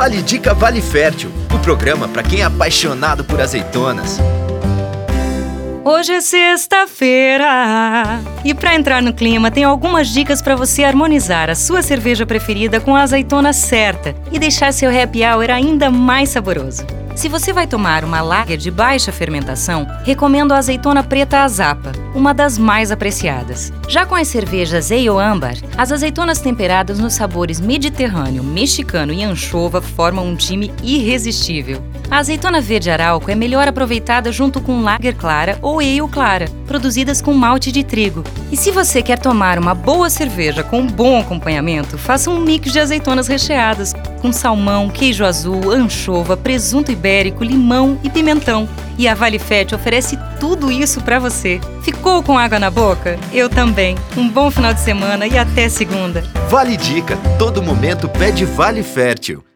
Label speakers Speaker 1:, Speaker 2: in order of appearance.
Speaker 1: Vale Dica Vale Fértil, o programa para quem é apaixonado por azeitonas.
Speaker 2: Hoje é sexta-feira e para entrar no clima tem algumas dicas para você harmonizar a sua cerveja preferida com a azeitona certa e deixar seu happy hour ainda mais saboroso. Se você vai tomar uma lager de baixa fermentação, recomendo a azeitona preta azapa, uma das mais apreciadas. Já com as cervejas ale âmbar, as azeitonas temperadas nos sabores mediterrâneo, mexicano e anchova formam um time irresistível. A azeitona verde arauco é melhor aproveitada junto com lager clara ou ale clara, produzidas com malte de trigo. E se você quer tomar uma boa cerveja com um bom acompanhamento, faça um mix de azeitonas recheadas, com salmão, queijo azul, anchova, presunto ibérico, limão e pimentão. E a Vale Fett oferece tudo isso para você. Ficou com água na boca? Eu também. Um bom final de semana e até segunda.
Speaker 1: Vale Dica, todo momento pede Vale Fértil.